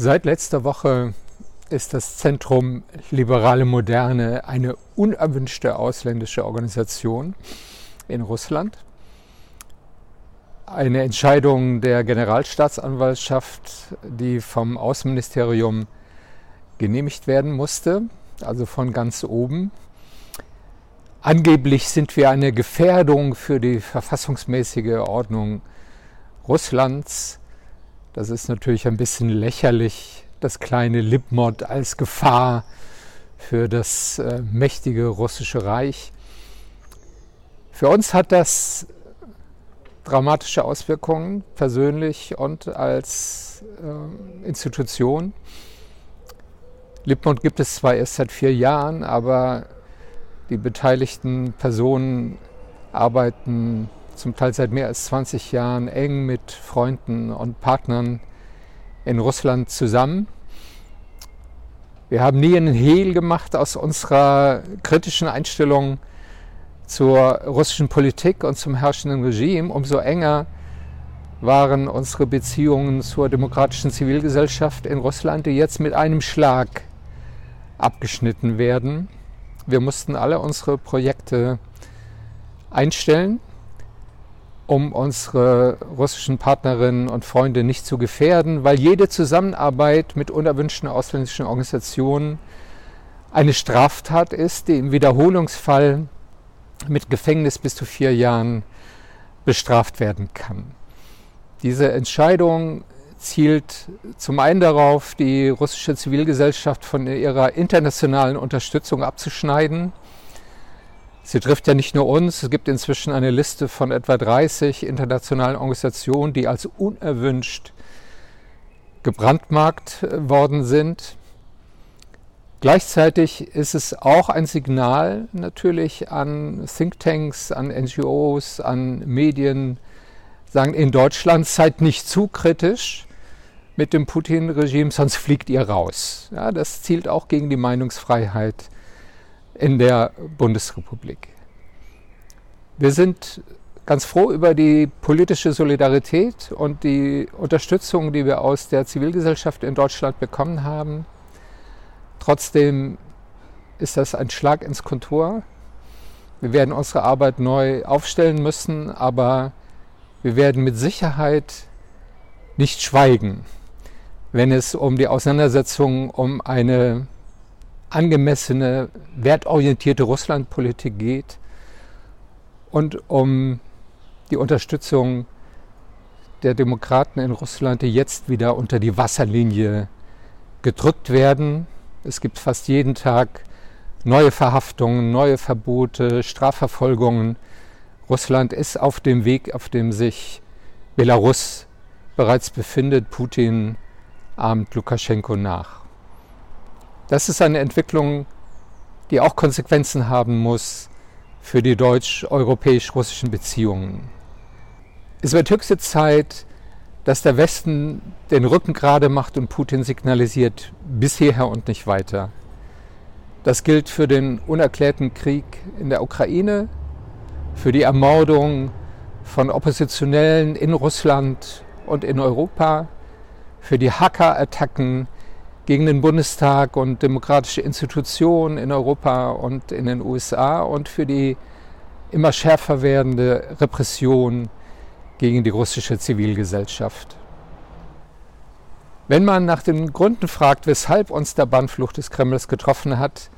Seit letzter Woche ist das Zentrum Liberale Moderne eine unerwünschte ausländische Organisation in Russland. Eine Entscheidung der Generalstaatsanwaltschaft, die vom Außenministerium genehmigt werden musste, also von ganz oben. Angeblich sind wir eine Gefährdung für die verfassungsmäßige Ordnung Russlands. Das ist natürlich ein bisschen lächerlich, das kleine Lipmod als Gefahr für das äh, mächtige russische Reich. Für uns hat das dramatische Auswirkungen persönlich und als äh, Institution. Lipmod gibt es zwar erst seit vier Jahren, aber die beteiligten Personen arbeiten zum Teil seit mehr als 20 Jahren eng mit Freunden und Partnern in Russland zusammen. Wir haben nie einen Hehl gemacht aus unserer kritischen Einstellung zur russischen Politik und zum herrschenden Regime. Umso enger waren unsere Beziehungen zur demokratischen Zivilgesellschaft in Russland, die jetzt mit einem Schlag abgeschnitten werden. Wir mussten alle unsere Projekte einstellen um unsere russischen Partnerinnen und Freunde nicht zu gefährden, weil jede Zusammenarbeit mit unerwünschten ausländischen Organisationen eine Straftat ist, die im Wiederholungsfall mit Gefängnis bis zu vier Jahren bestraft werden kann. Diese Entscheidung zielt zum einen darauf, die russische Zivilgesellschaft von ihrer internationalen Unterstützung abzuschneiden Sie trifft ja nicht nur uns, es gibt inzwischen eine Liste von etwa 30 internationalen Organisationen, die als unerwünscht gebrandmarkt worden sind. Gleichzeitig ist es auch ein Signal natürlich an Thinktanks, an NGOs, an Medien, sagen in Deutschland seid nicht zu kritisch mit dem Putin-Regime, sonst fliegt ihr raus. Ja, das zielt auch gegen die Meinungsfreiheit in der Bundesrepublik. Wir sind ganz froh über die politische Solidarität und die Unterstützung, die wir aus der Zivilgesellschaft in Deutschland bekommen haben. Trotzdem ist das ein Schlag ins Kontor. Wir werden unsere Arbeit neu aufstellen müssen, aber wir werden mit Sicherheit nicht schweigen, wenn es um die Auseinandersetzung um eine angemessene, wertorientierte Russlandpolitik geht und um die Unterstützung der Demokraten in Russland, die jetzt wieder unter die Wasserlinie gedrückt werden. Es gibt fast jeden Tag neue Verhaftungen, neue Verbote, Strafverfolgungen. Russland ist auf dem Weg, auf dem sich Belarus bereits befindet. Putin ahmt Lukaschenko nach. Das ist eine Entwicklung, die auch Konsequenzen haben muss für die deutsch-europäisch-russischen Beziehungen. Es wird höchste Zeit, dass der Westen den Rücken gerade macht und Putin signalisiert, bis hierher und nicht weiter. Das gilt für den unerklärten Krieg in der Ukraine, für die Ermordung von Oppositionellen in Russland und in Europa, für die Hackerattacken gegen den Bundestag und demokratische Institutionen in Europa und in den USA und für die immer schärfer werdende Repression gegen die russische Zivilgesellschaft. Wenn man nach den Gründen fragt, weshalb uns der Bannflucht des Kremls getroffen hat,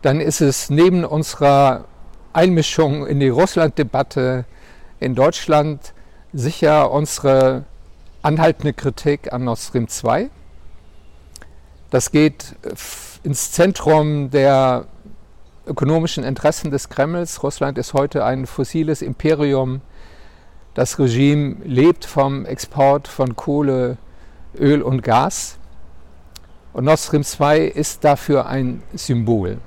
dann ist es neben unserer Einmischung in die Russland-Debatte in Deutschland sicher unsere anhaltende Kritik an Nord Stream 2 das geht ins Zentrum der ökonomischen Interessen des Kremls. Russland ist heute ein fossiles Imperium. Das Regime lebt vom Export von Kohle, Öl und Gas. Und Nord Stream 2 ist dafür ein Symbol.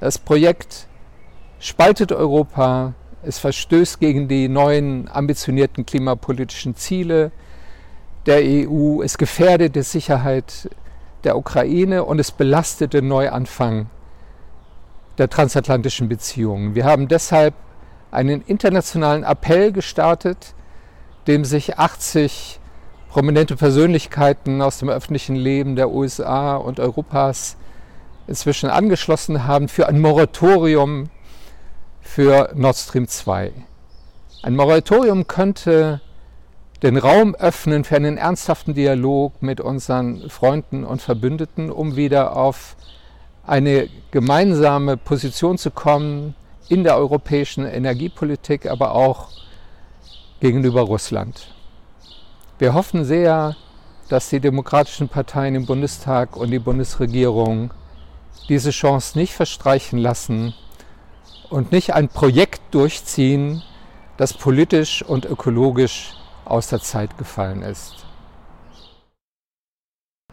Das Projekt spaltet Europa, es verstößt gegen die neuen ambitionierten klimapolitischen Ziele der EU, es gefährdet die Sicherheit der Ukraine und es belastet den Neuanfang der transatlantischen Beziehungen. Wir haben deshalb einen internationalen Appell gestartet, dem sich 80 prominente Persönlichkeiten aus dem öffentlichen Leben der USA und Europas inzwischen angeschlossen haben für ein Moratorium für Nord Stream 2. Ein Moratorium könnte den Raum öffnen für einen ernsthaften Dialog mit unseren Freunden und Verbündeten, um wieder auf eine gemeinsame Position zu kommen in der europäischen Energiepolitik, aber auch gegenüber Russland. Wir hoffen sehr, dass die demokratischen Parteien im Bundestag und die Bundesregierung diese Chance nicht verstreichen lassen und nicht ein Projekt durchziehen, das politisch und ökologisch aus der Zeit gefallen ist.